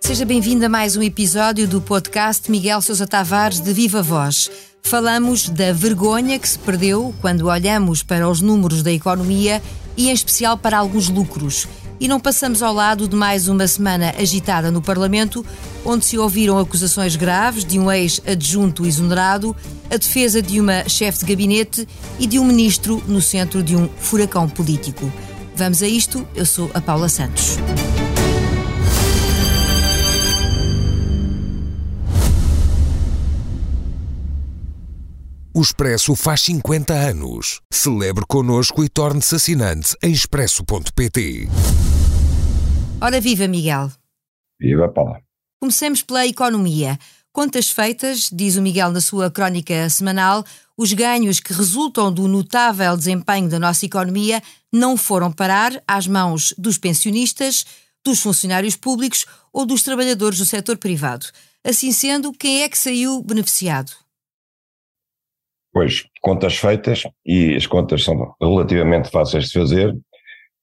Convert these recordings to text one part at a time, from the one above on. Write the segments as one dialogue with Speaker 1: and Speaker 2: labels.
Speaker 1: Seja bem-vindo a mais um episódio do podcast Miguel Sousa Tavares de Viva Voz. Falamos da vergonha que se perdeu quando olhamos para os números da economia e, em especial, para alguns lucros. E não passamos ao lado de mais uma semana agitada no Parlamento, onde se ouviram acusações graves de um ex-adjunto exonerado, a defesa de uma chefe de gabinete e de um ministro no centro de um furacão político. Vamos a isto, eu sou a Paula Santos.
Speaker 2: O Expresso faz 50 anos. Celebre connosco e torne-se assinante em expresso.pt.
Speaker 1: Ora viva, Miguel.
Speaker 3: Viva, Paula.
Speaker 1: Comecemos pela economia. Contas feitas, diz o Miguel na sua crónica semanal, os ganhos que resultam do notável desempenho da nossa economia não foram parar às mãos dos pensionistas, dos funcionários públicos ou dos trabalhadores do setor privado. Assim sendo, quem é que saiu beneficiado?
Speaker 3: Pois, contas feitas, e as contas são relativamente fáceis de fazer,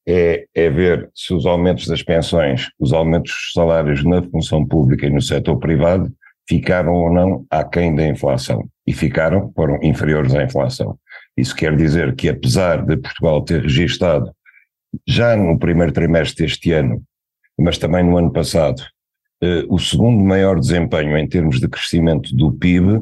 Speaker 3: é, é ver se os aumentos das pensões, os aumentos dos salários na função pública e no setor privado ficaram ou não aquém da inflação. E ficaram, foram inferiores à inflação. Isso quer dizer que, apesar de Portugal ter registado, já no primeiro trimestre deste ano, mas também no ano passado, eh, o segundo maior desempenho em termos de crescimento do PIB,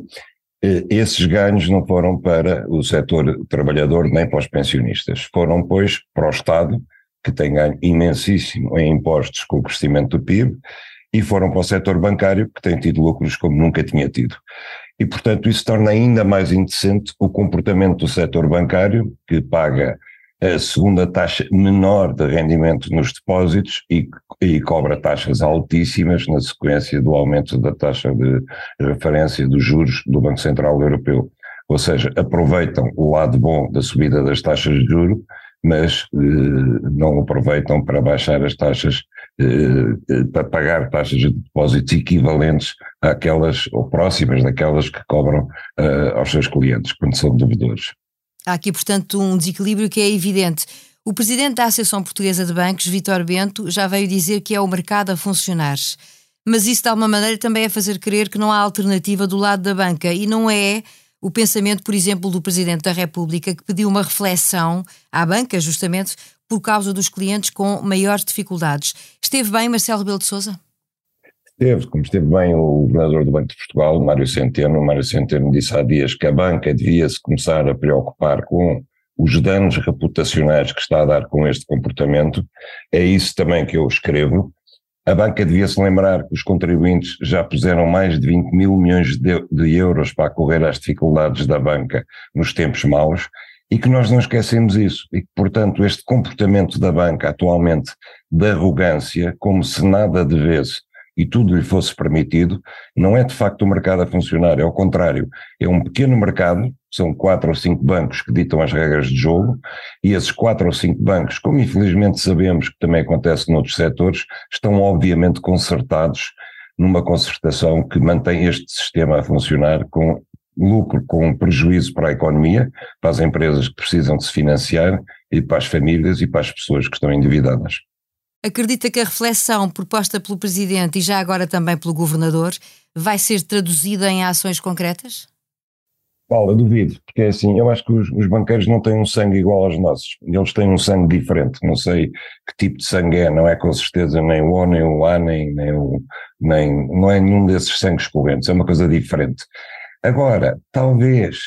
Speaker 3: esses ganhos não foram para o setor trabalhador nem para os pensionistas, foram, pois, para o Estado, que tem ganho imensíssimo em impostos com o crescimento do PIB, e foram para o setor bancário, que tem tido lucros como nunca tinha tido. E, portanto, isso torna ainda mais indecente o comportamento do setor bancário, que paga a segunda taxa menor de rendimento nos depósitos e, e, cobra taxas altíssimas na sequência do aumento da taxa de referência dos juros do Banco Central Europeu. Ou seja, aproveitam o lado bom da subida das taxas de juros, mas eh, não aproveitam para baixar as taxas, eh, eh, para pagar taxas de depósitos equivalentes àquelas ou próximas daquelas que cobram eh, aos seus clientes quando são devedores.
Speaker 1: Há aqui, portanto, um desequilíbrio que é evidente. O presidente da Associação Portuguesa de Bancos, Vítor Bento, já veio dizer que é o mercado a funcionar. Mas isso, de alguma maneira, também é fazer crer que não há alternativa do lado da banca. E não é o pensamento, por exemplo, do Presidente da República, que pediu uma reflexão à banca, justamente por causa dos clientes com maiores dificuldades. Esteve bem Marcelo Rebelo de Sousa?
Speaker 3: Esteve, como esteve bem o governador do Banco de Portugal, Mário Centeno. Mário Centeno disse há dias que a banca devia-se começar a preocupar com os danos reputacionais que está a dar com este comportamento. É isso também que eu escrevo. A banca devia-se lembrar que os contribuintes já puseram mais de 20 mil milhões de, de euros para correr às dificuldades da banca nos tempos maus e que nós não esquecemos isso e que, portanto, este comportamento da banca atualmente de arrogância, como se nada devesse e tudo lhe fosse permitido, não é de facto o mercado a funcionar, é ao contrário. É um pequeno mercado, são quatro ou cinco bancos que ditam as regras de jogo, e esses quatro ou cinco bancos, como infelizmente sabemos que também acontece noutros setores, estão obviamente concertados numa concertação que mantém este sistema a funcionar com lucro, com prejuízo para a economia, para as empresas que precisam de se financiar e para as famílias e para as pessoas que estão endividadas.
Speaker 1: Acredita que a reflexão proposta pelo Presidente e já agora também pelo Governador vai ser traduzida em ações concretas?
Speaker 3: Paula, duvido, porque é assim, eu acho que os, os, banqueiros não têm um sangue igual aos nossos, eles têm um sangue diferente, não sei que tipo de sangue é, não é com certeza nem o O, nem o A, nem, nem o, nem, não é nenhum desses sangues correntes, é uma coisa diferente. Agora, talvez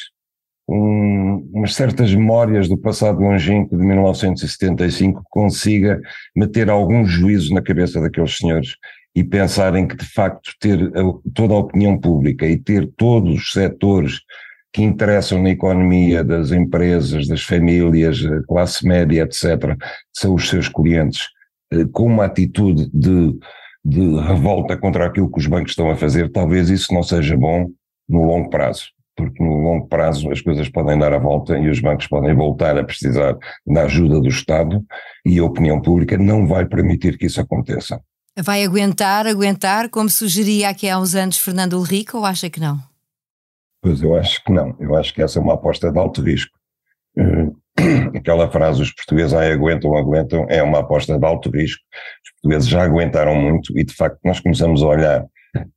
Speaker 3: um, umas certas memórias do passado longínquo de 1975 consiga meter algum juízo na cabeça daqueles senhores e pensarem que de facto ter toda a opinião pública e ter todos os setores que interessam na economia das empresas, das famílias, classe média, etc., são os seus clientes, eh, com uma atitude de, de revolta contra aquilo que os bancos estão a fazer, talvez isso não seja bom no longo prazo porque no longo prazo as coisas podem dar a volta e os bancos podem voltar a precisar da ajuda do Estado e a opinião pública não vai permitir que isso aconteça.
Speaker 1: Vai aguentar, aguentar, como sugeria aqui há uns anos Fernando Henrique, ou acha que não?
Speaker 3: Pois eu acho que não, eu acho que essa é uma aposta de alto risco. Eh, aquela frase, os portugueses ai, aguentam, aguentam, é uma aposta de alto risco. Os portugueses já aguentaram muito e, de facto, nós começamos a olhar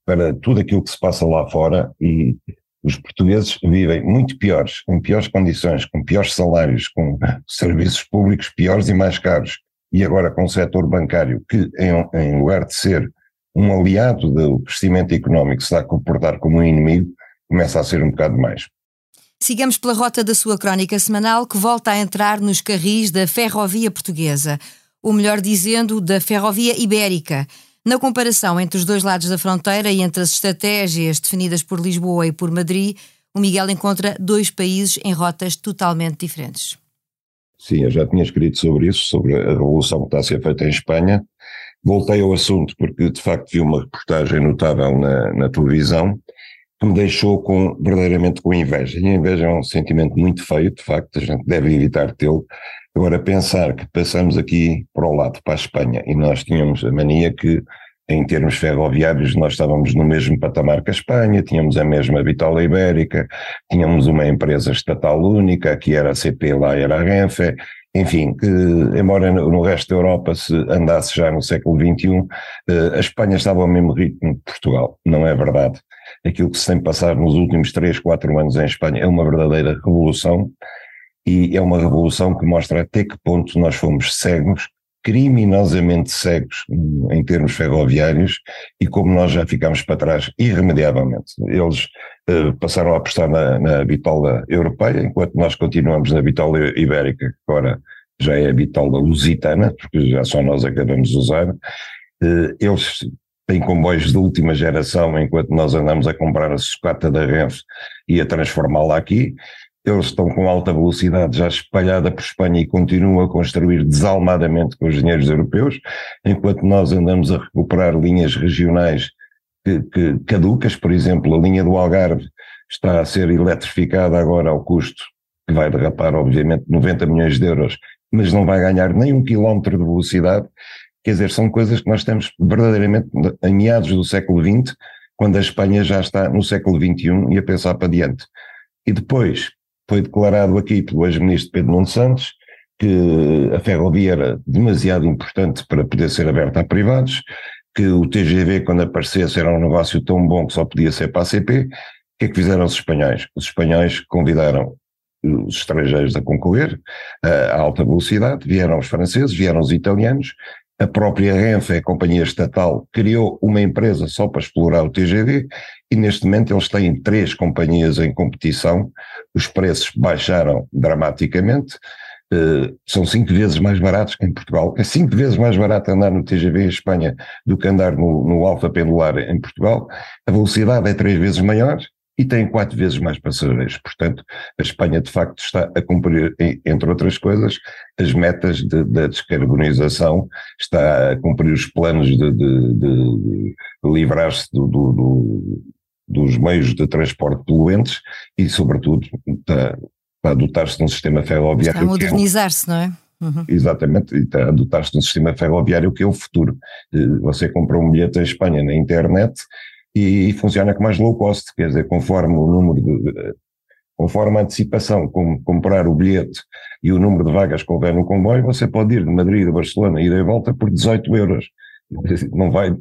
Speaker 3: para tudo aquilo que se passa lá fora e os portugueses vivem muito piores, em piores condições, com piores salários, com serviços públicos piores e mais caros, e agora com o setor bancário, que em, em lugar de ser um aliado do crescimento económico, se está a comportar como um inimigo, começa a ser um bocado mais.
Speaker 1: Sigamos pela rota da sua crónica semanal, que volta a entrar nos carris da ferrovia portuguesa, ou melhor dizendo, da ferrovia ibérica. Na comparação entre os dois lados da fronteira e entre as estratégias definidas por Lisboa e por Madrid, o Miguel encontra dois países em rotas totalmente diferentes.
Speaker 3: Sim, eu já tinha escrito sobre isso, sobre a revolução que está a ser feita em Espanha. Voltei ao assunto porque, de facto, vi uma reportagem notável na, na televisão que me deixou com, verdadeiramente com inveja. E a inveja é um sentimento muito feio, de facto, a gente deve evitar tê-lo. Agora, pensar que passamos aqui para o lado, para a Espanha, e nós tínhamos a mania que, em termos ferroviários, nós estávamos no mesmo patamar que a Espanha, tínhamos a mesma Vitola Ibérica, tínhamos uma empresa estatal única, que era a CP, lá era a Renfe, enfim, que embora no resto da Europa se andasse já no século XXI, eh, a Espanha estava ao mesmo ritmo de Portugal, não é verdade? aquilo que se tem passado nos últimos 3, 4 anos em Espanha é uma verdadeira revolução e é uma revolução que mostra até que ponto nós fomos cegos, criminosamente cegos em termos ferroviários e como nós já ficámos para trás irremediavelmente. Eles uh, passaram a apostar na, na bitola europeia, enquanto nós continuamos na bitola ibérica, que agora já é a bitola lusitana, porque já só nós acabamos de usar. Uh, eles tem comboios de última geração, enquanto nós andamos a comprar a sucata da Renfe e a transformá-la aqui. Eles estão com alta velocidade já espalhada por Espanha e continuam a construir desalmadamente com os dinheiros europeus, enquanto nós andamos a recuperar linhas regionais que, que, caducas, por exemplo, a linha do Algarve está a ser eletrificada agora ao custo que vai derrapar, obviamente, 90 milhões de euros, mas não vai ganhar nem um quilómetro de velocidade Quer dizer, são coisas que nós temos verdadeiramente em meados do século XX, quando a Espanha já está no século XXI e a pensar para diante. E depois foi declarado aqui pelo ex-ministro Pedro Nuno Santos que a ferrovia era demasiado importante para poder ser aberta a privados, que o TGV, quando aparecesse, era um negócio tão bom que só podia ser para a CP. O que é que fizeram os espanhóis? Os espanhóis convidaram os estrangeiros a concorrer a alta velocidade, vieram os franceses, vieram os italianos, a própria Renfe, a companhia estatal, criou uma empresa só para explorar o TGV e neste momento eles têm três companhias em competição, os preços baixaram dramaticamente, uh, são cinco vezes mais baratos que em Portugal, é cinco vezes mais barato andar no TGV em Espanha do que andar no, no Alfa Pendular em Portugal, a velocidade é três vezes maior, e tem quatro vezes mais passageiros. Portanto, a Espanha de facto está a cumprir, entre outras coisas, as metas da de, de descarbonização, está a cumprir os planos de, de, livrar-se do, do, do, dos meios de transporte poluentes e, sobretudo, está, está a dotar-se de um sistema ferroviário. Está
Speaker 1: a modernizar-se, não é?
Speaker 3: Uhum. Exatamente, e está a dotar-se de um sistema ferroviário que é o futuro. Eh, você compra um bilhete em Espanha na internet e, funciona com mais low cost, quer dizer, conforme o número de, conforme a antecipação, como comprar o bilhete e o número de vagas que houver no comboio, você pode ir de Madrid a Barcelona, e volta por 18 euros. Não vai,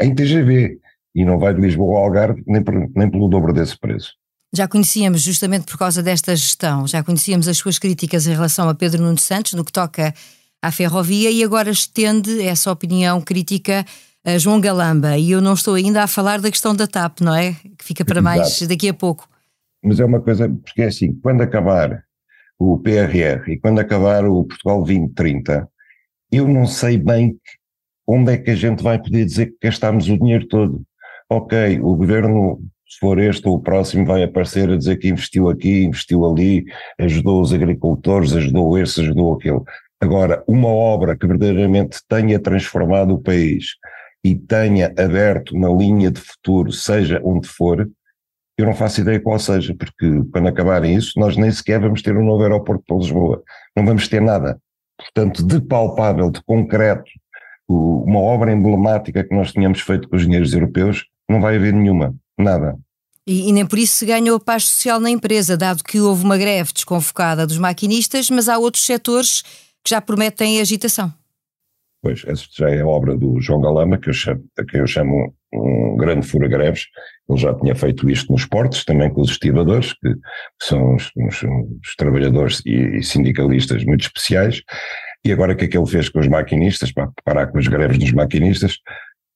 Speaker 3: em TGV, e não vai de Lisboa ao Algarve nem, por, nem pelo dobro desse preço.
Speaker 1: Já conhecíamos, justamente por causa desta gestão, já conhecíamos as suas críticas em relação a Pedro Nuno Santos no que toca à ferrovia e agora estende essa opinião crítica uh, João Galamba, e eu não estou ainda a falar da questão da TAP, não é? Que fica para Exato. mais daqui a pouco.
Speaker 3: Mas é uma coisa, porque é assim, quando acabar o PRR e quando acabar o Portugal 2030, eu não sei bem onde é que a gente vai poder dizer que gastámos o dinheiro todo. Ok, o governo, se for este ou o próximo, vai aparecer a dizer que investiu aqui, investiu ali, ajudou os agricultores, ajudou esse, ajudou aquele. Agora, uma obra que verdadeiramente tenha transformado o país, e tenha aberto uma linha de futuro, seja onde for, eu não faço ideia qual seja, porque quando acabarem isso, nós nem sequer vamos ter um novo aeroporto para Lisboa. Não vamos ter nada. Portanto, de palpável, de concreto, uma obra emblemática que nós tínhamos feito com os dinheiros europeus, não vai haver nenhuma. Nada.
Speaker 1: E, e, nem por isso se ganhou a paz social na empresa, dado que houve uma greve desconfocada dos maquinistas, mas há outros setores que já prometem agitação.
Speaker 3: Pois, essa já é a obra do João Galama, que eu chamo, que eu chamo um, grande fura-greves. Ele já tinha feito isto nos portos, também com os estivadores, que são os, os, os trabalhadores e, e, sindicalistas muito especiais. E agora o que é que ele fez com os maquinistas, para parar com as greves dos maquinistas?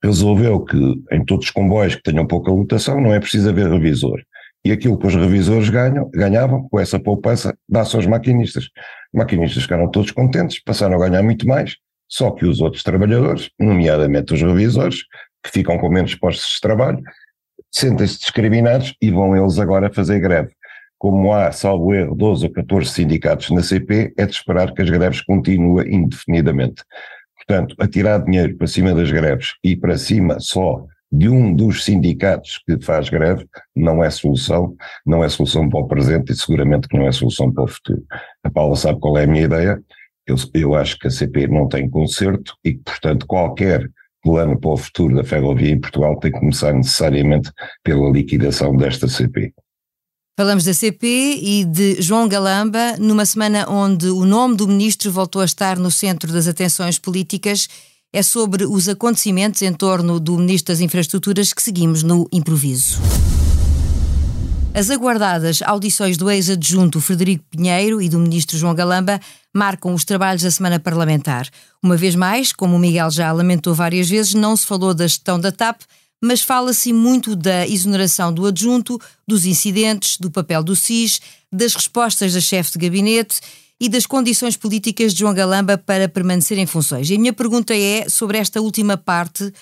Speaker 3: Resolveu que em todos os comboios que tenham pouca lotação não é preciso haver revisor e aquilo que os revisores ganham, ganhavam com essa poupança dá-se aos maquinistas. Os maquinistas ficaram todos contentes, passaram a ganhar muito mais, só que os outros trabalhadores, nomeadamente os revisores, que ficam com menos postos de trabalho, sentem-se discriminados e vão eles agora fazer greve. Como há, salvo erro, 12 ou 14 sindicatos na CP, é de esperar que as greves continuem indefinidamente. Portanto, atirar dinheiro para cima das greves e para cima só de um dos sindicatos que faz greve não é solução, não é solução para o presente e seguramente que não é solução para o futuro. A Paula sabe qual é a minha ideia, eu, eu acho que a CP não tem conserto e que, portanto, qualquer plano para o futuro da ferrovia em Portugal tem que começar necessariamente pela liquidação desta CP.
Speaker 1: Falamos da CP e de João Galamba, numa semana onde o nome do ministro voltou a estar no centro das atenções políticas. É sobre os acontecimentos em torno do ministro das Infraestruturas que seguimos no improviso. As aguardadas audições do ex-adjunto Frederico Pinheiro e do ministro João Galamba marcam os trabalhos da semana parlamentar. Uma vez mais, como o Miguel já lamentou várias vezes, não se falou da gestão da TAP, mas fala-se muito da exoneração do adjunto, dos incidentes, do papel do SIS, das respostas da chefe de gabinete e das condições políticas de João Galamba para permanecer em funções. E a minha pergunta é sobre esta última parte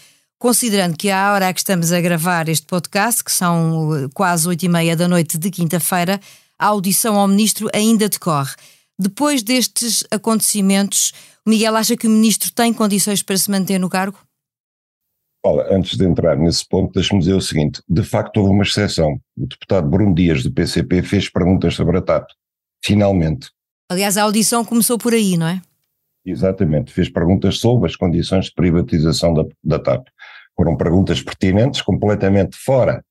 Speaker 1: Considerando que à hora que estamos a gravar este podcast, que são eh, quase oito e meia da noite de quinta-feira, a audição ao ministro ainda decorre. Depois destes acontecimentos, Miguel acha que o ministro tem condições para se manter no cargo?
Speaker 3: Olha, antes de entrar nesse ponto, deixe-me dizer o seguinte: de facto, houve uma exceção. O deputado Bruno Dias, do PCP, fez perguntas sobre a TAP. Finalmente.
Speaker 1: Aliás, a audição começou por aí, não é?
Speaker 3: Exatamente. Fez perguntas sobre as condições de privatização da, da TAP. Foram perguntas pertinentes, completamente fora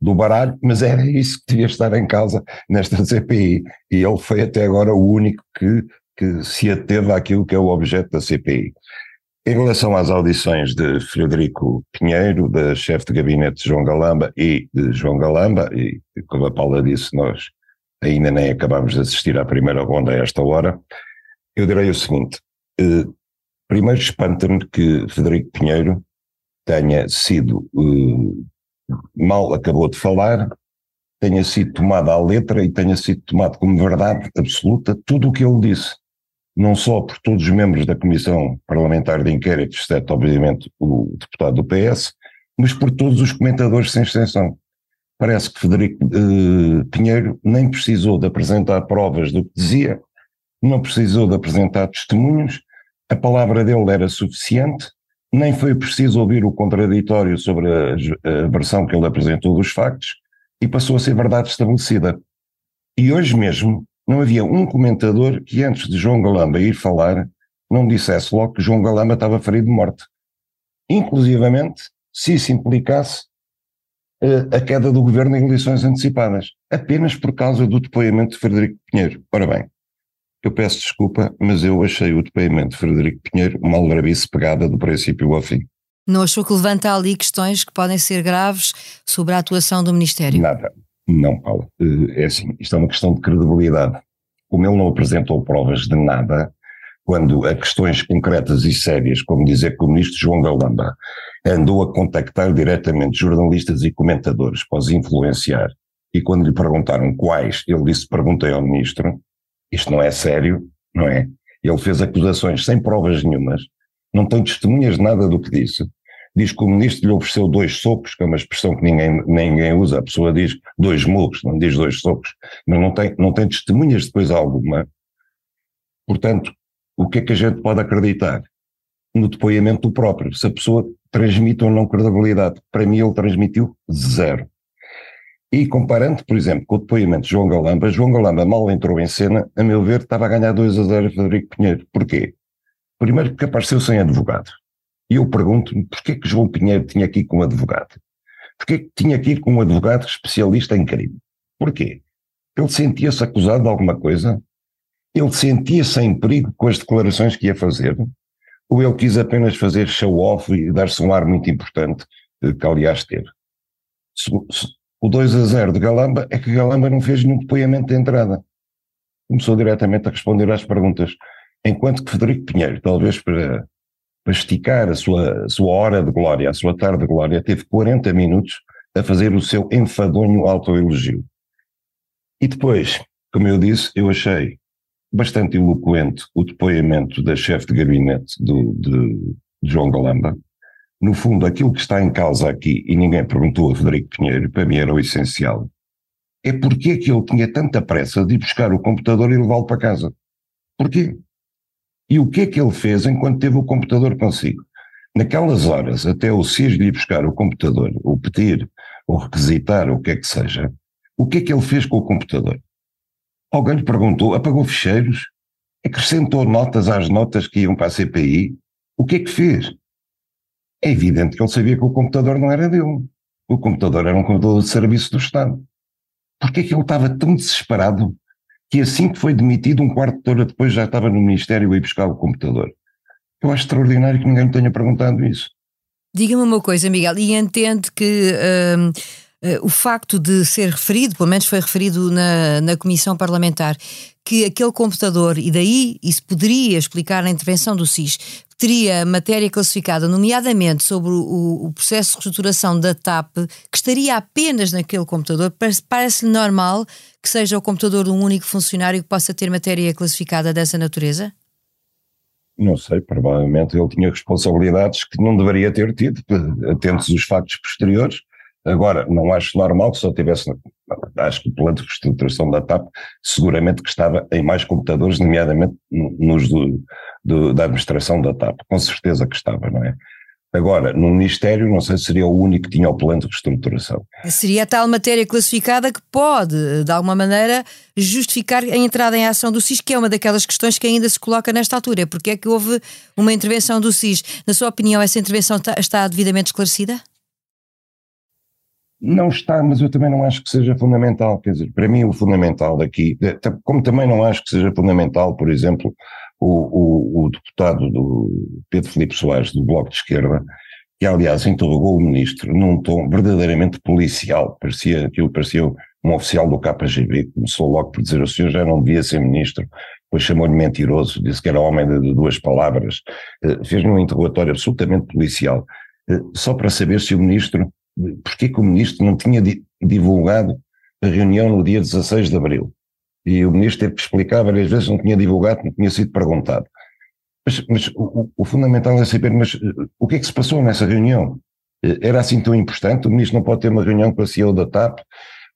Speaker 3: do baralho, mas era isso que devia estar em causa nesta CPI. E ele foi até agora o único que, que se ateve àquilo que é o objeto da CPI. Em relação às audições de Frederico Pinheiro, da chefe de gabinete João Galamba e de João Galamba, e como a Paula disse, nós ainda nem acabamos de assistir à primeira ronda a esta hora, eu direi o seguinte: eh, primeiro espanta-me que Frederico Pinheiro tenha sido uh, mal acabou de falar, tenha sido tomado à letra e tenha sido tomado como verdade absoluta tudo o que ele disse. Não só por todos os membros da Comissão Parlamentar de Inquérito, exceto, obviamente, o deputado do PS, mas por todos os comentadores sem extensão. Parece que Federico uh, Pinheiro nem precisou de apresentar provas do que dizia, não precisou de apresentar testemunhos, a palavra dele era suficiente, nem foi preciso ouvir o contraditório sobre a, a versão que ele apresentou dos factos e passou a ser verdade estabelecida. E hoje mesmo não havia um comentador que antes de João Galamba ir falar não dissesse logo que João Galamba estava ferido de morte. Inclusivamente, se isso implicasse uh, a queda do governo em eleições antecipadas, apenas por causa do depoimento de Frederico Pinheiro. Ora bem, eu peço desculpa, mas eu achei o depoimento de Frederico Pinheiro uma aldrabice pegada do princípio ao fim.
Speaker 1: Não achou que levanta ali questões que podem ser graves sobre a atuação do Ministério?
Speaker 3: Nada. Não, Paulo. Eh, é assim, isto é uma questão de credibilidade. Como ele não apresentou provas de nada, quando a questões concretas e sérias, como dizer que o ministro João Galamba andou a contactar diretamente jornalistas e comentadores para os influenciar, e quando lhe perguntaram quais, ele disse, perguntei ao ministro, isto não é sério, não é? Ele fez acusações sem provas nenhumas, não tem testemunhas de nada do que disse. Diz que o ministro lhe ofereceu dois socos, que é uma expressão que ninguém, ninguém usa, a pessoa diz dois murros, não diz dois socos, mas não tem, não tem testemunhas de coisa alguma. Portanto, o que é que a gente pode acreditar? No depoimento do próprio, se a pessoa transmite ou não credibilidade. Para mim ele transmitiu zero. E comparando, por exemplo, com o depoimento de João Galamba, João Galamba mal entrou em cena, a meu ver, estava a ganhar 2 a 0 a Frederico Pinheiro. Porquê? Primeiro porque apareceu sem advogado. E eu pergunto-me porquê que João Pinheiro tinha aqui com advogado? Porque que tinha ir com um advogado especialista em crime? Porquê? Ele sentia-se acusado de alguma coisa? Ele sentia-se em perigo com as declarações que ia fazer? Ou ele quis apenas fazer show-off e dar-se um ar muito importante, eh, que aliás teve? O 2 a 0 de Galamba é que Galamba não fez nenhum depoimento de entrada. Começou diretamente a responder às perguntas. Enquanto que Federico Pinheiro, talvez para, para esticar a sua, a sua hora de glória, a sua tarde de glória, teve 40 minutos a fazer o seu enfadonho autoelogio. E depois, como eu disse, eu achei bastante eloquente o depoimento da chefe de gabinete do, de, de João Galamba. No fundo, aquilo que está em causa aqui, e ninguém perguntou a Federico Pinheiro, para mim era o essencial, é porque é que ele tinha tanta pressa de ir buscar o computador e levá-lo para casa. Porquê? E o que é que ele fez enquanto teve o computador consigo? Naquelas horas, até o CIS lhe buscar o computador, ou pedir, ou requisitar, ou o que é que seja, o que é que ele fez com o computador? Alguém lhe perguntou, apagou ficheiros? Acrescentou notas às notas que iam para a CPI? O que é que fez? É evidente que ele sabia que o computador não era dele. O computador era um computador de serviço do Estado. Porquê é que ele estava tão desesperado que assim que foi demitido, um quarto de hora depois já estava no Ministério a ir buscar o computador? Eu acho extraordinário que ninguém me tenha perguntado isso.
Speaker 1: Diga-me uma coisa, Miguel, e entende que uh, uh, o facto de ser referido, pelo menos foi referido na, na Comissão Parlamentar, que aquele computador, e daí isso poderia explicar a intervenção do SIS, teria matéria classificada, nomeadamente sobre o, o, processo de reestruturação da TAP, que estaria apenas naquele computador, parece-lhe normal que seja o computador de um único funcionário que possa ter matéria classificada dessa natureza?
Speaker 3: Não sei, provavelmente ele tinha responsabilidades que não deveria ter tido, atentos os factos posteriores. Agora, não acho normal que só tivesse, acho que o plano de reestruturação da TAP seguramente que estava em mais computadores, nomeadamente nos do, do, da administração da TAP, com certeza que estava, não é? Agora, no Ministério, não sei se seria o único que tinha o plano de reestruturação.
Speaker 1: Seria a tal matéria classificada que pode, de alguma maneira, justificar a entrada em ação do SIS, que é uma daquelas questões que ainda se coloca nesta altura. Porque é que houve uma intervenção do SIS? Na sua opinião, essa intervenção está, está devidamente esclarecida?
Speaker 3: Não está, mas eu também não acho que seja fundamental. Quer dizer, para mim, o fundamental daqui, como também não acho que seja fundamental, por exemplo, o, o, o deputado do Pedro Filipe Soares, do Bloco de Esquerda, que aliás interrogou o ministro num tom verdadeiramente policial, parecia, aquilo parecia um oficial do KGB, começou logo por dizer o senhor já não devia ser ministro, depois chamou-lhe mentiroso, disse que era homem de, duas palavras, eh, fez-lhe um interrogatório absolutamente policial, eh, só para saber se o ministro, porque que o ministro não tinha divulgado a reunião no dia 16 de abril e o ministro teve que explicar várias vezes, não tinha divulgado, não tinha sido perguntado. Mas, mas o, o, fundamental é saber, mas eh, o que é que se passou nessa reunião? Eh, era assim tão importante? O ministro não pode ter uma reunião com a CEO da TAP?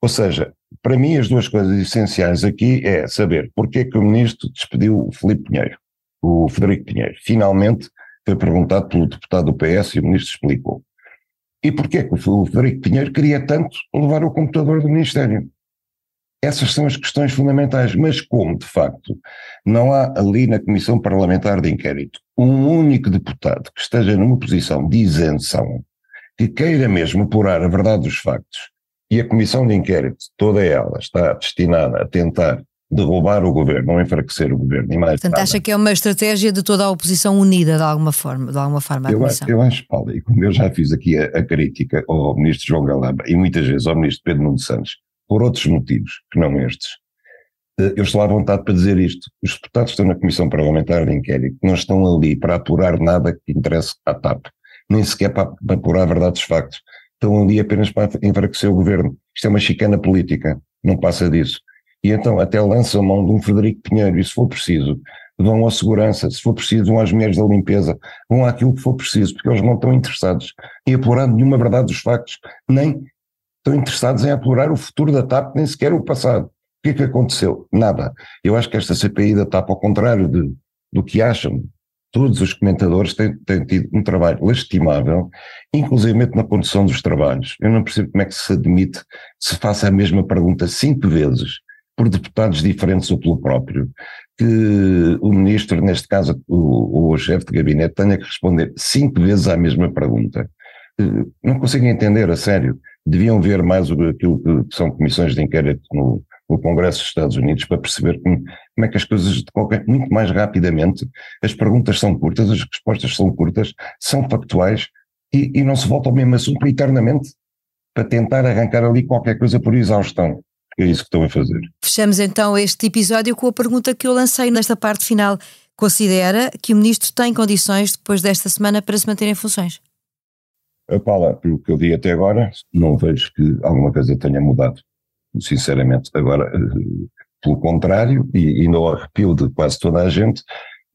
Speaker 3: Ou seja, para mim as duas coisas essenciais aqui é saber porque é que o ministro despediu o Felipe Pinheiro, o Frederico Pinheiro. Finalmente foi perguntado pelo deputado do PS e o ministro explicou. E porquê que o Frederico Pinheiro queria tanto levar o computador do Ministério? Essas são as questões fundamentais, mas como, de facto, não há ali na Comissão Parlamentar de Inquérito um único deputado que esteja numa posição de isenção, que queira mesmo apurar a verdade dos factos, e a Comissão de Inquérito, toda ela, está destinada a tentar derrubar o governo, não enfraquecer o governo, nem mais
Speaker 1: Portanto,
Speaker 3: nada.
Speaker 1: acha que é uma estratégia de toda a oposição unida de alguma forma, de alguma forma
Speaker 3: eu, acho, eu acho, Paulo, e como eu já fiz aqui a, a crítica ao ministro João Galamba e muitas vezes ao ministro Pedro Nuno Santos, por outros motivos que não estes. Eh, eu estou à vontade para dizer isto. Os deputados estão na Comissão Parlamentar de Inquérito, não estão ali para apurar nada que interesse à TAP, nem sequer para, para apurar a verdade dos factos. Estão ali apenas para enfraquecer o governo. Isto é uma chicana política, não passa disso. E então até lançam mão de um Frederico Pinheiro, e se for preciso, vão à segurança, se for preciso, vão às mulheres da limpeza, vão àquilo que for preciso, porque eles não estão interessados em apurar nenhuma verdade dos factos, nem estão interessados em apurar o futuro da TAP, nem sequer o passado. O que é que aconteceu? Nada. Eu acho que esta CPI da TAP, ao contrário de, do que acham, todos os comentadores têm, têm tido um trabalho lastimável, inclusive na condução dos trabalhos. Eu não percebo como é que se admite se faça a mesma pergunta cinco vezes por deputados diferentes ou pelo próprio, que o ministro, neste caso o, o chefe de gabinete, tenha que responder cinco vezes à mesma pergunta. Eh, não consigo entender, a sério. Deviam ver mais aquilo que são comissões de inquérito no, no Congresso dos Estados Unidos para perceber como, como é que as coisas decorrem muito mais rapidamente. As perguntas são curtas, as respostas são curtas, são factuais e, e não se volta ao mesmo assunto eternamente para tentar arrancar ali qualquer coisa por exaustão. É isso que estão a fazer.
Speaker 1: Fechamos então este episódio com a pergunta que eu lancei nesta parte final. Considera que o Ministro tem condições, depois desta semana, para se manter em funções?
Speaker 3: Paula, pelo que eu vi até agora, não vejo que alguma coisa tenha mudado. Sinceramente, agora, eh, pelo contrário, e, e no arrepio de quase toda a gente,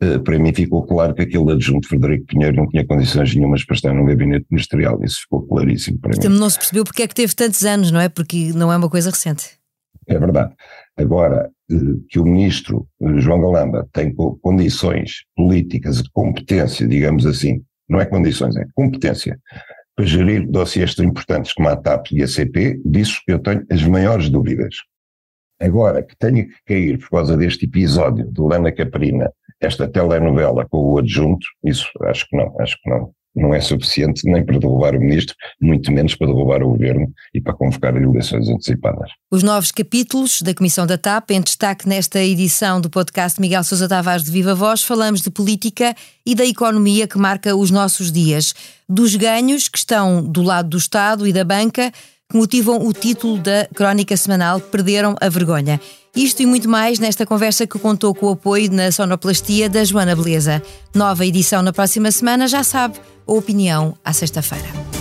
Speaker 3: eh, para mim ficou claro que aquele adjunto Frederico Pinheiro não tinha condições nenhumas para estar no gabinete ministerial. Isso ficou claríssimo para
Speaker 1: mim. Não se percebeu porque é que teve tantos anos, não é? Porque não é uma coisa recente.
Speaker 3: É verdade. Agora, eh, que o ministro João Galamba tem condições políticas de competência, digamos assim, não é condições, é competência para gerir dossiês tão importantes como a TAP e a CP, disso eu tenho as maiores dúvidas. Agora, que tenha que cair por causa deste episódio de Lana Caprina, esta telenovela com o adjunto, isso acho que não, acho que não não é suficiente nem para derrubar o ministro, muito menos para derrubar o governo e para convocar eleições antecipadas.
Speaker 1: Os novos capítulos da Comissão da TAP, em destaque nesta edição do podcast Miguel Sousa Tavares de Viva Voz, falamos de política e da economia que marca os nossos dias, dos ganhos que estão do lado do Estado e da banca que motivam o título da crónica semanal Perderam a Vergonha. Isto e muito mais nesta conversa que contou com o apoio na sonoplastia da Joana Beleza. Nova edição na próxima semana, já sabe, a opinião à sexta-feira.